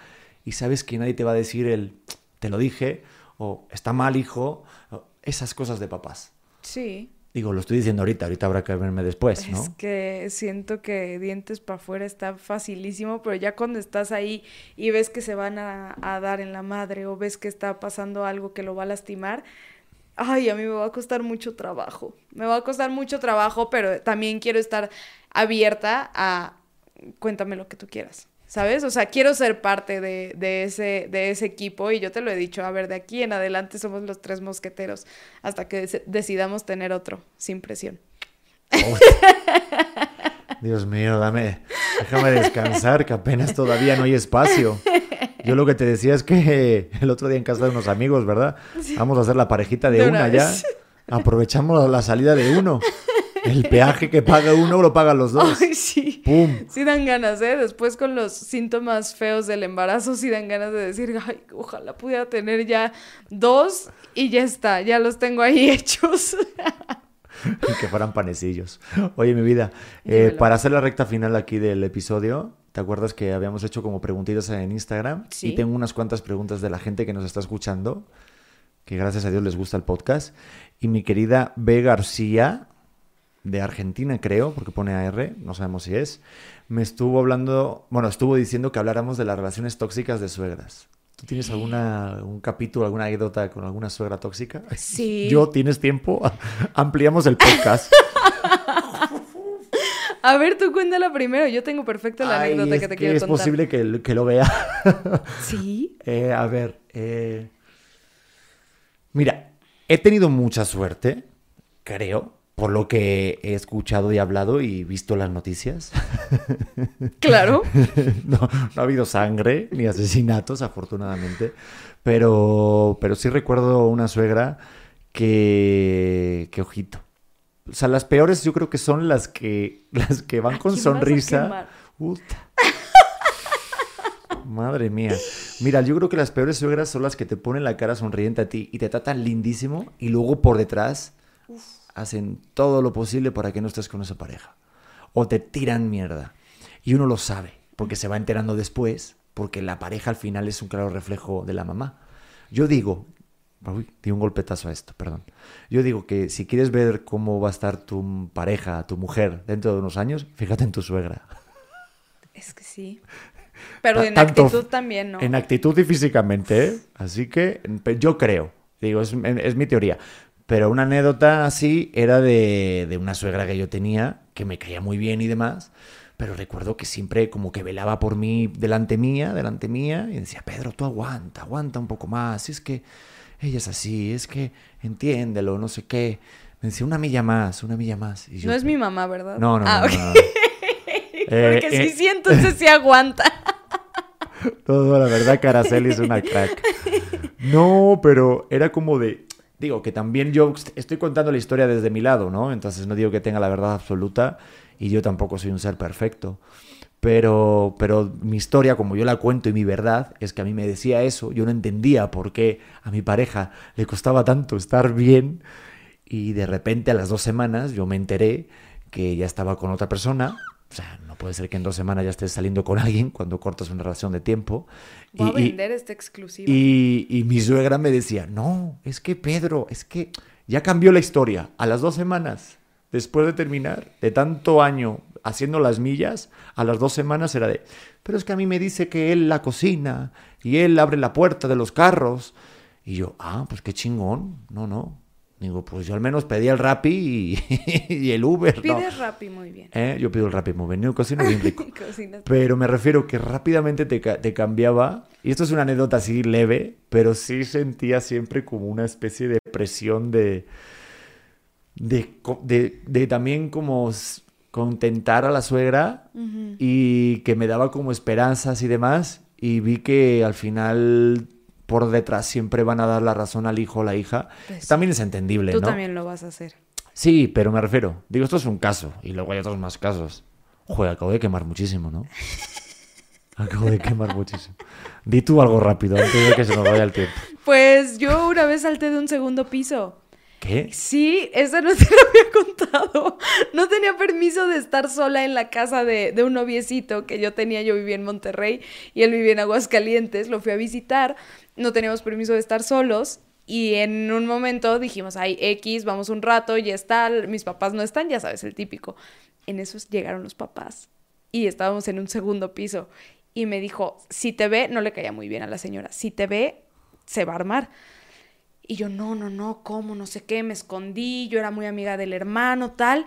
Speaker 1: y sabes que nadie te va a decir el te lo dije o está mal hijo, esas cosas de papás.
Speaker 2: Sí.
Speaker 1: Digo, lo estoy diciendo ahorita, ahorita habrá que verme después, ¿no?
Speaker 2: Es que siento que dientes para afuera está facilísimo, pero ya cuando estás ahí y ves que se van a, a, dar en la madre o ves que está pasando algo que lo va a lastimar, ay, a mí me va a costar mucho trabajo. Me va a costar mucho trabajo, pero también quiero estar abierta a cuéntame lo que tú quieras. ¿Sabes? O sea, quiero ser parte de, de, ese, de ese equipo y yo te lo he dicho, a ver, de aquí en adelante somos los tres mosqueteros hasta que decidamos tener otro, sin presión.
Speaker 1: Dios mío, dame, déjame descansar, que apenas todavía no hay espacio. Yo lo que te decía es que el otro día en casa de unos amigos, ¿verdad? Vamos a hacer la parejita de, de una, una ya. Aprovechamos la salida de uno. El peaje que paga uno lo pagan los dos.
Speaker 2: Ay, sí.
Speaker 1: ¡Pum!
Speaker 2: Sí dan ganas, ¿eh? Después con los síntomas feos del embarazo, sí dan ganas de decir, ay, ojalá pudiera tener ya dos y ya está, ya los tengo ahí hechos.
Speaker 1: y que fueran panecillos. Oye, mi vida, eh, para hacer la recta final aquí del episodio, ¿te acuerdas que habíamos hecho como preguntitas en Instagram?
Speaker 2: Sí.
Speaker 1: Y tengo unas cuantas preguntas de la gente que nos está escuchando, que gracias a Dios les gusta el podcast. Y mi querida B. García de Argentina, creo, porque pone AR, no sabemos si es, me estuvo hablando, bueno, estuvo diciendo que habláramos de las relaciones tóxicas de suegras. ¿Tú tienes alguna, un capítulo, alguna anécdota con alguna suegra tóxica?
Speaker 2: Sí.
Speaker 1: Yo, ¿tienes tiempo? Ampliamos el podcast.
Speaker 2: A ver, tú cuéntala primero. Yo tengo perfecta la
Speaker 1: Ay,
Speaker 2: anécdota
Speaker 1: es
Speaker 2: que te
Speaker 1: que
Speaker 2: quiero
Speaker 1: es
Speaker 2: contar.
Speaker 1: posible que, que lo vea.
Speaker 2: Sí.
Speaker 1: Eh, a ver, eh, mira, he tenido mucha suerte, creo, por lo que he escuchado y hablado y visto las noticias.
Speaker 2: Claro.
Speaker 1: no, no ha habido sangre ni asesinatos, afortunadamente, pero, pero sí recuerdo una suegra que, que ojito. O sea, las peores yo creo que son las que, las que van
Speaker 2: ¿A
Speaker 1: con sonrisa. Madre mía. Mira, yo creo que las peores suegras son las que te ponen la cara sonriente a ti y te tratan lindísimo y luego por detrás hacen todo lo posible para que no estés con esa pareja. O te tiran mierda. Y uno lo sabe, porque se va enterando después, porque la pareja al final es un claro reflejo de la mamá. Yo digo, uy, di un golpetazo a esto, perdón. Yo digo que si quieres ver cómo va a estar tu pareja, tu mujer, dentro de unos años, fíjate en tu suegra.
Speaker 2: Es que sí. Pero en
Speaker 1: tanto
Speaker 2: actitud también, ¿no?
Speaker 1: En actitud y físicamente, ¿eh? Así que yo creo, digo, es, es mi teoría. Pero una anécdota así era de, de una suegra que yo tenía, que me caía muy bien y demás. Pero recuerdo que siempre como que velaba por mí delante mía, delante mía, y decía, Pedro, tú aguanta, aguanta un poco más. Es que ella es así, es que entiéndelo, no sé qué. Me decía, una milla más, una milla más. Y yo,
Speaker 2: No es mi mamá, ¿verdad?
Speaker 1: No, no,
Speaker 2: Ah,
Speaker 1: no, no, no. Eh,
Speaker 2: Porque
Speaker 1: eh,
Speaker 2: si sí, entonces sí aguanta.
Speaker 1: Todo, la verdad, Caraceli es una crack. No, pero era como de. Digo que también yo estoy contando la historia desde mi lado, ¿no? Entonces no digo que tenga la verdad absoluta y yo tampoco soy un ser perfecto. Pero, pero mi historia, como yo la cuento y mi verdad, es que a mí me decía eso. Yo no entendía por qué a mi pareja le costaba tanto estar bien. Y de repente a las dos semanas yo me enteré que ya estaba con otra persona. O sea, no puede ser que en dos semanas ya estés saliendo con alguien cuando cortas una relación de tiempo.
Speaker 2: Voy a
Speaker 1: Y- y-
Speaker 2: vender exclusiva.
Speaker 1: y, y mi suegra me decía, no, es que Pedro, es que ya cambió la historia. A las dos semanas, después de terminar, de tanto año haciendo las millas, a las dos semanas era de, pero es que a mí me dice que él la cocina y él abre la puerta de los carros. Y yo, ah, pues qué chingón. No, no. Digo, pues yo al menos pedí el Rappi y, y el Uber. ¿no?
Speaker 2: Pides Rappi muy bien.
Speaker 1: Eh, Yo pido el Rappi muy bien, yo cocino bien rico. Pero me refiero que rápidamente te, te cambiaba. Y esto es una anécdota así leve, pero sí sentía siempre como una especie de presión de. de, de, de también como contentar a la suegra
Speaker 2: Ujú.
Speaker 1: y que me daba como esperanzas y demás. Y vi que al final por detrás siempre van a dar la razón al hijo o la hija.
Speaker 2: Pues.
Speaker 1: También es entendible,
Speaker 2: Tú
Speaker 1: ¿no?
Speaker 2: también lo vas a hacer.
Speaker 1: Sí, pero me refiero. Digo, esto es un caso. Y luego hay otros más casos. Joder, acabo de quemar muchísimo, ¿no? Acabo de quemar muchísimo. Di tú algo rápido antes de que se nos vaya el tiempo.
Speaker 2: Pues yo una vez salté de un segundo piso. Sí, esa no te lo había contado. No tenía permiso de estar sola en la casa de, de, un noviecito que yo tenía. Yo vivía en Monterrey y él vivía en Aguascalientes. Lo fui a visitar. No teníamos permiso de estar solos. Y en un momento dijimos, ay, X, vamos un rato, ya está, mis papás no están, ya sabes, el típico. En eso llegaron los papás y estábamos en un segundo piso. Y me dijo, si te ve, no le caía muy bien a la señora, si te ve, se va a armar. Y yo, no, no, no, ¿cómo? No sé qué, me escondí, yo era muy amiga del hermano, tal.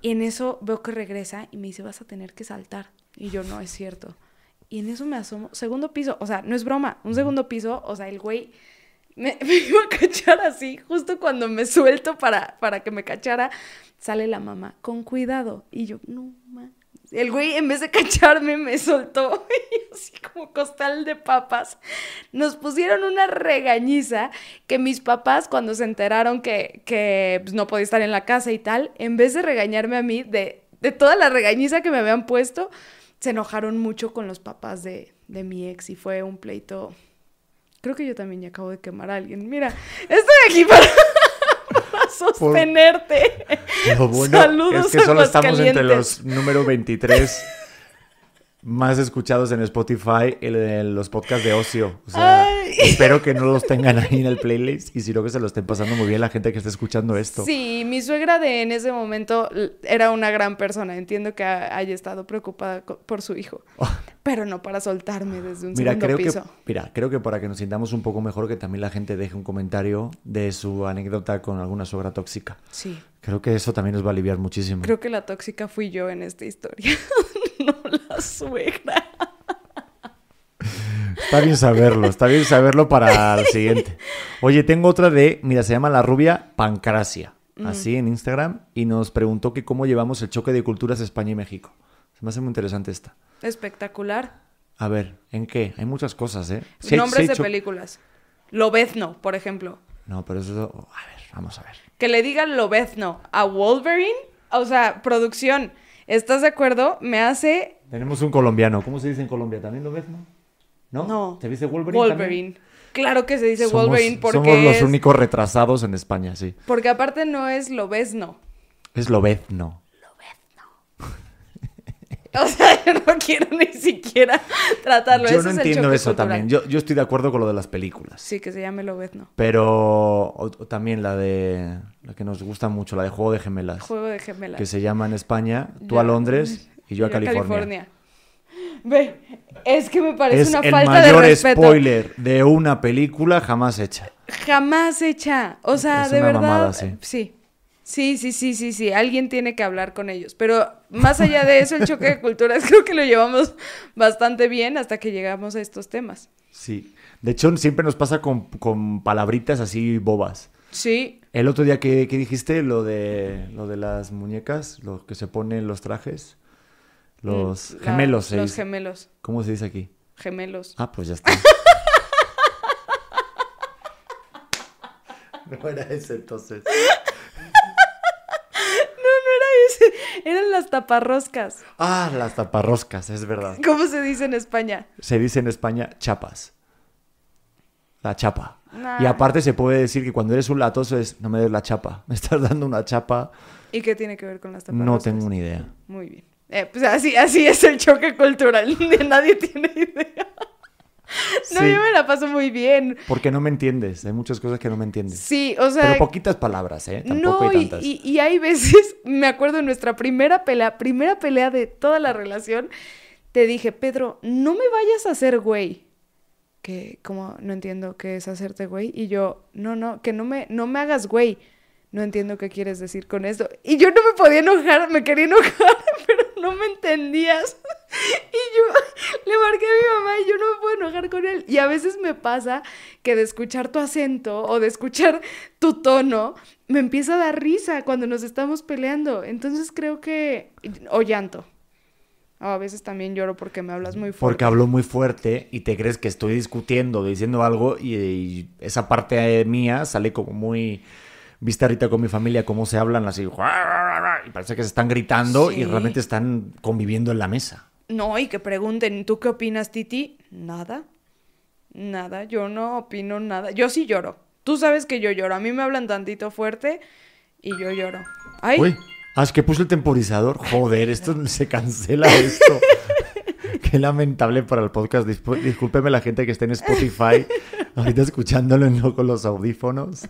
Speaker 2: Y en eso veo que regresa y me dice, vas a tener que saltar. Y yo, no, es cierto. Y en eso me asomo, segundo piso, o sea, no es broma, un segundo piso, o sea, el güey me, me, iba a cachar así, justo cuando me suelto para, para que me cachara, sale la mamá, con cuidado. Y yo, no, ma. El güey, en vez de cacharme, me soltó, y así como costal de papas. Nos pusieron una regañiza que mis papás, cuando se enteraron que, que pues, no podía estar en la casa y tal, en vez de regañarme a mí de, de toda la regañiza que me habían puesto, se enojaron mucho con los papás de, de mi ex y fue un pleito Creo que yo también ya acabo de quemar a alguien. Mira, estoy aquí para, sostenerte.
Speaker 1: Por... Lo bueno Saludos es que solo estamos entre los número 23 más escuchados en Spotify, de los podcasts de ocio. O sea, espero que no los tengan ahí en el playlist y sino que se lo estén pasando muy bien la gente que está escuchando esto.
Speaker 2: Sí, mi suegra de en ese momento era una gran persona. Entiendo que haya estado preocupada por su hijo. Oh. Pero no para soltarme desde un
Speaker 1: mira,
Speaker 2: segundo
Speaker 1: creo
Speaker 2: piso.
Speaker 1: Que, mira, creo que para que nos sintamos un poco mejor que también la gente deje un comentario de su anécdota con alguna suegra tóxica.
Speaker 2: Sí.
Speaker 1: Creo que eso también nos va a aliviar muchísimo.
Speaker 2: Creo que la tóxica fui yo en esta historia, no la suegra.
Speaker 1: Está bien saberlo, está bien saberlo para el siguiente. Oye, tengo otra de, mira, se llama La Rubia Pancracia, mm. así en Instagram, y nos preguntó que cómo llevamos el choque de culturas España y México. Se me hace muy interesante esta.
Speaker 2: Espectacular.
Speaker 1: A ver, ¿en qué? Hay muchas cosas, ¿eh?
Speaker 2: Nombres de películas. Lobezno, por ejemplo.
Speaker 1: No, pero eso... A ver, vamos a ver.
Speaker 2: Que le digan Lobezno a Wolverine, o sea, producción, ¿estás de acuerdo? Me hace...
Speaker 1: Tenemos un colombiano. ¿Cómo se dice en Colombia? ¿También Lobezno? ¿No?
Speaker 2: No.
Speaker 1: ¿Se dice Wolverine
Speaker 2: Wolverine.
Speaker 1: También?
Speaker 2: Claro que se dice somos, Wolverine porque
Speaker 1: Somos los
Speaker 2: es...
Speaker 1: únicos retrasados en España, sí.
Speaker 2: Porque aparte no es Lobezno.
Speaker 1: Es Lobezno.
Speaker 2: O sea, yo no quiero ni siquiera tratarlo.
Speaker 1: Yo no
Speaker 2: es
Speaker 1: entiendo eso también. Yo, yo estoy de acuerdo con lo de las películas.
Speaker 2: Sí, que se llame Lobezno.
Speaker 1: Pero o- o también la de la que nos gusta mucho, la de Juego de Gemelas,
Speaker 2: Juego de gemelas.
Speaker 1: que se llama en España Tú
Speaker 2: Ya.
Speaker 1: a Londres y yo a California.
Speaker 2: Ve, es que me parece
Speaker 1: Es
Speaker 2: una
Speaker 1: el
Speaker 2: falta de
Speaker 1: mayor
Speaker 2: respeto.
Speaker 1: spoiler de una película jamás hecha.
Speaker 2: Jamás hecha. O sea,
Speaker 1: Es
Speaker 2: de
Speaker 1: una
Speaker 2: verdad.
Speaker 1: mamada, sí.
Speaker 2: sí. Sí, sí, sí, sí, sí. Alguien tiene que hablar con ellos. Pero más allá de eso, el choque de culturas creo que lo llevamos bastante bien hasta que llegamos a estos temas.
Speaker 1: Sí. De hecho, siempre nos pasa con, con palabritas así bobas.
Speaker 2: Sí,
Speaker 1: El otro día que, que dijiste lo de lo de las muñecas, lo que se ponen los trajes, los
Speaker 2: la-
Speaker 1: gemelos, se
Speaker 2: Los gemelos.
Speaker 1: ¿Cómo se dice aquí?
Speaker 2: Gemelos.
Speaker 1: Ah, pues ya está. no era ese entonces.
Speaker 2: No, no era ese. Eran las taparroscas.
Speaker 1: Ah, las taparroscas, es verdad.
Speaker 2: ¿Cómo se dice en España?
Speaker 1: Se dice en España chapas. La chapa.
Speaker 2: Nah.
Speaker 1: Y aparte se puede decir que cuando eres un latoso es, no me des la chapa, me estás dando una chapa,
Speaker 2: ¿Y qué tiene que ver con las taparroscas?
Speaker 1: no tengo ni idea.
Speaker 2: Muy bien. Eh, pues así, así es el choque cultural. Nadie tiene idea. No,
Speaker 1: Sí.
Speaker 2: yo me la paso muy bien.
Speaker 1: Porque no me entiendes, hay muchas cosas que no me entiendes.
Speaker 2: Sí, o sea.
Speaker 1: Pero poquitas palabras, ¿eh? Tampoco
Speaker 2: no,
Speaker 1: hay
Speaker 2: y,
Speaker 1: tantas.
Speaker 2: y- y hay veces, me acuerdo en nuestra primera pelea, primera pelea de toda la relación, te dije, Pedro, no me vayas a hacer güey. Que, como, no entiendo qué es hacerte güey. Y yo, no, no, que no me, no me hagas güey. No entiendo qué quieres decir con esto. Y yo no me podía enojar, me quería enojar, pero no me entendías. Y yo le marqué a mi mamá y yo no me puedo enojar con él. Y a veces me pasa que de escuchar tu acento o de escuchar tu tono, me empieza a dar risa cuando nos estamos peleando. Entonces creo que... O llanto. O a veces también lloro porque me hablas muy fuerte.
Speaker 1: Porque hablo muy fuerte y te crees que estoy discutiendo, diciendo algo y, y esa parte mía sale como muy viste ahorita con mi familia cómo se hablan así, y parece que se están gritando y
Speaker 2: Sí.
Speaker 1: realmente están conviviendo en la mesa.
Speaker 2: No, y que pregunten, ¿tú qué opinas, Titi? Nada. Nada, yo no opino nada. Yo sí lloro. Tú sabes que yo lloro. A mí me hablan tantito fuerte y yo lloro. Ay,
Speaker 1: Uy, ah, es que puse el temporizador. Joder, esto se cancela esto. Qué lamentable para el podcast. Discúlpeme la gente que esté en Spotify, ahorita escuchándolo no con los audífonos.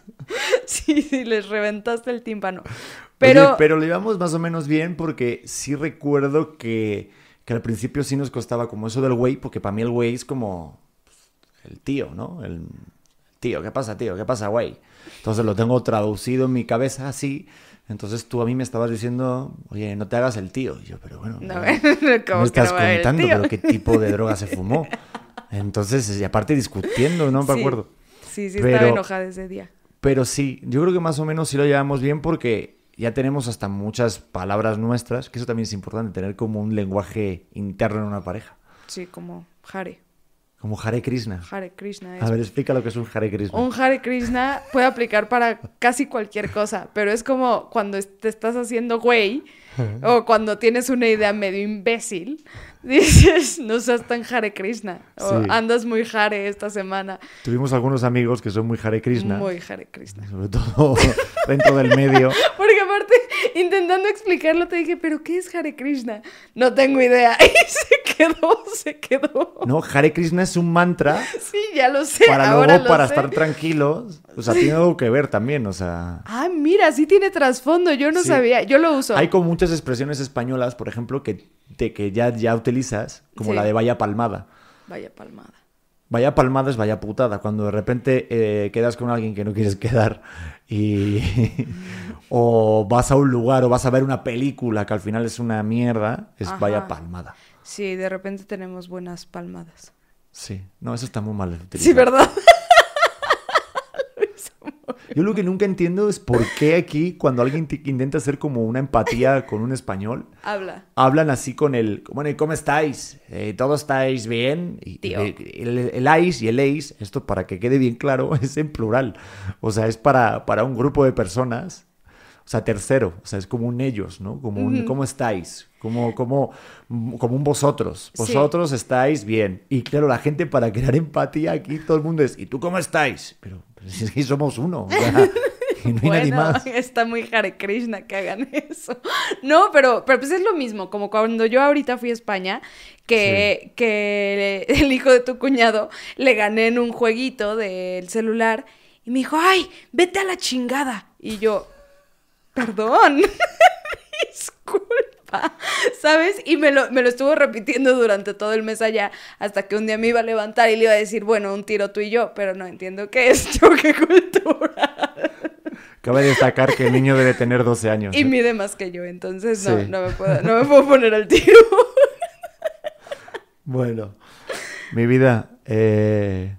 Speaker 2: sí, sí, les reventaste el tímpano.
Speaker 1: Pero,
Speaker 2: Pero,
Speaker 1: pero lo llevamos más o menos bien porque sí recuerdo que, que al principio sí nos costaba como eso del güey, porque para mí el güey es como pues, el tío, ¿no? El tío, ¿qué pasa, tío? ¿Qué pasa, güey? Entonces lo tengo traducido en mi cabeza así. Entonces tú a mí me estabas diciendo, oye, no te hagas el tío. Y yo, pero bueno,
Speaker 2: No,
Speaker 1: ¿no?
Speaker 2: ¿cómo
Speaker 1: me
Speaker 2: que
Speaker 1: estás
Speaker 2: no
Speaker 1: contando, pero qué tipo de droga se fumó. Entonces, y aparte discutiendo, no me
Speaker 2: Sí.
Speaker 1: acuerdo.
Speaker 2: sí, sí,
Speaker 1: Pero-
Speaker 2: estaba enojada ese día.
Speaker 1: Pero sí, yo creo que más o menos sí lo llevamos bien porque ya tenemos hasta muchas palabras nuestras, que eso también es importante, tener como un lenguaje interno en una pareja.
Speaker 2: Sí, como Hare.
Speaker 1: Como Hare Krishna.
Speaker 2: Hare Krishna. es
Speaker 1: A ver, explica lo que es un Hare Krishna.
Speaker 2: Un Hare Krishna puede aplicar para casi cualquier cosa, pero es como cuando te estás haciendo güey o cuando tienes una idea medio imbécil, dices, no seas tan Hare Krishna o
Speaker 1: Sí.
Speaker 2: andas muy Hare esta semana.
Speaker 1: Tuvimos algunos amigos que son muy Hare Krishna,
Speaker 2: Muy Hare Krishna.
Speaker 1: sobre todo dentro del medio.
Speaker 2: Porque aparte, intentando explicarlo, te dije, ¿pero qué es Hare Krishna? No tengo idea. Y se quedó, se quedó.
Speaker 1: No, Hare Krishna es un mantra
Speaker 2: Sí, ya lo sé.
Speaker 1: para
Speaker 2: ahora
Speaker 1: luego,
Speaker 2: lo
Speaker 1: para
Speaker 2: sé.
Speaker 1: estar tranquilos. O sea, tiene algo que ver también, o sea...
Speaker 2: Ah, mira, sí tiene trasfondo. Yo no
Speaker 1: Sí.
Speaker 2: sabía. Yo lo uso.
Speaker 1: Hay como muchas expresiones españolas, por ejemplo, que, de que ya, ya utilizas, como
Speaker 2: Sí.
Speaker 1: la de vaya palmada.
Speaker 2: Vaya palmada.
Speaker 1: Vaya palmada es vaya putada. Cuando de repente eh, quedas con alguien que no quieres quedar y... o vas a un lugar o vas a ver una película que al final es una mierda, es
Speaker 2: Ajá.
Speaker 1: vaya palmada.
Speaker 2: Sí, de repente tenemos buenas palmadas.
Speaker 1: Sí. No, eso está muy mal utilizado.
Speaker 2: Sí, ¿verdad?
Speaker 1: Yo lo que nunca entiendo es por qué aquí, cuando alguien te- intenta hacer como una empatía con un español,
Speaker 2: Habla.
Speaker 1: hablan así con el, bueno, ¿y cómo estáis? Eh, ¿Todos estáis bien? Y,
Speaker 2: Tío.
Speaker 1: el, el ais y el eis, esto para que quede bien claro, es en plural. O sea, es para, para un grupo de personas. O sea, tercero. O sea, es como un ellos, ¿no? Como un,
Speaker 2: Ujú.
Speaker 1: ¿cómo estáis? Como, como, como un vosotros.
Speaker 2: Sí.
Speaker 1: Vosotros estáis bien. Y claro, la gente para crear empatía aquí, todo el mundo es, ¿y tú cómo estáis? Pero, pero si es que somos uno. o sea, y no hay nadie más.
Speaker 2: está muy Hare Krishna que hagan eso. No, pero, pero pues es lo mismo, como cuando yo ahorita fui a España, que, que el hijo de tu cuñado le gané en un jueguito del celular y me dijo, ay, vete a la chingada. Y yo, perdón, disculpa, ¿sabes? Y me lo, me lo estuvo repitiendo durante todo el mes allá, hasta que un día me iba a levantar y le iba a decir, bueno, un tiro tú y yo, pero no entiendo qué es choque cultural.
Speaker 1: Cabe destacar que el niño debe tener 12 años.
Speaker 2: Y mide más que yo, entonces no,
Speaker 1: Sí.
Speaker 2: no, me puedo, no me puedo poner al tiro.
Speaker 1: Bueno, mi vida, eh,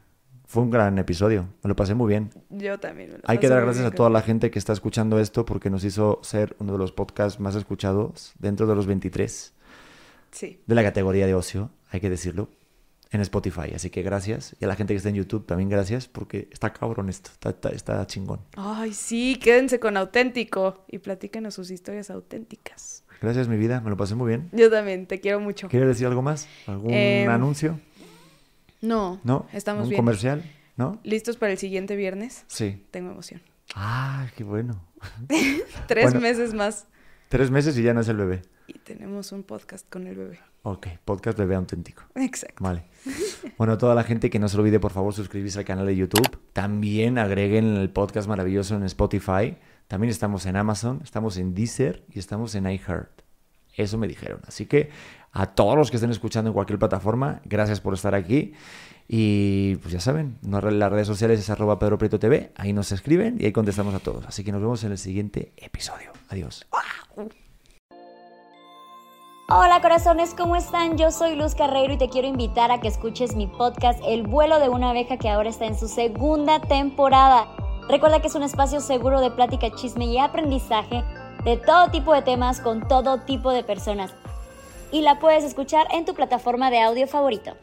Speaker 1: fue un gran episodio. Me lo pasé muy bien.
Speaker 2: Yo también. me lo
Speaker 1: Hay que dar gracias
Speaker 2: bien
Speaker 1: a toda la gente que está escuchando esto porque nos hizo ser uno de los podcasts más escuchados dentro de los 23
Speaker 2: Sí.
Speaker 1: de la categoría de ocio, hay que decirlo, en Spotify. Así que gracias. Y a la gente que está en YouTube también gracias porque está cabrón esto, está, está- está chingón.
Speaker 2: Ay, sí, quédense con auténtico y platíquenos sus historias auténticas.
Speaker 1: Gracias, mi vida, me lo pasé muy bien.
Speaker 2: Yo también, te quiero mucho.
Speaker 1: ¿Quieres decir algo más? ¿Algún
Speaker 2: Em,
Speaker 1: anuncio?
Speaker 2: No,
Speaker 1: ¿No?
Speaker 2: estamos
Speaker 1: ¿Un
Speaker 2: bien.
Speaker 1: comercial? ¿No?
Speaker 2: ¿Listos para el siguiente viernes?
Speaker 1: Sí.
Speaker 2: Tengo emoción.
Speaker 1: Ah, qué bueno.
Speaker 2: Tres
Speaker 1: Bueno.
Speaker 2: meses más
Speaker 1: Tres meses y ya no es el bebé.
Speaker 2: y tenemos un podcast con el bebé.
Speaker 1: Ok, podcast bebé auténtico.
Speaker 2: Exacto.
Speaker 1: Vale. Bueno, toda la gente que no se olvide, por favor, suscribirse al canal de YouTube. También agreguen el podcast maravilloso en Spotify. También estamos en Amazon, estamos en Deezer y estamos en iHeart. Eso me dijeron. Así que a todos los que estén escuchando en cualquier plataforma, gracias por estar aquí. Y pues ya saben, las redes sociales es arroba Pedro Prieto TV. Ahí nos escriben y ahí contestamos a todos. Así que nos vemos en el siguiente episodio. Adiós.
Speaker 3: Hola corazones, ¿cómo están? Yo soy Luz Carreiro y te quiero invitar a que escuches mi podcast El vuelo de una abeja que ahora está en su segunda temporada. Recuerda que es un espacio seguro de plática, chisme y aprendizaje de todo tipo de temas con todo tipo de personas. Y la puedes escuchar en tu plataforma de audio favorito.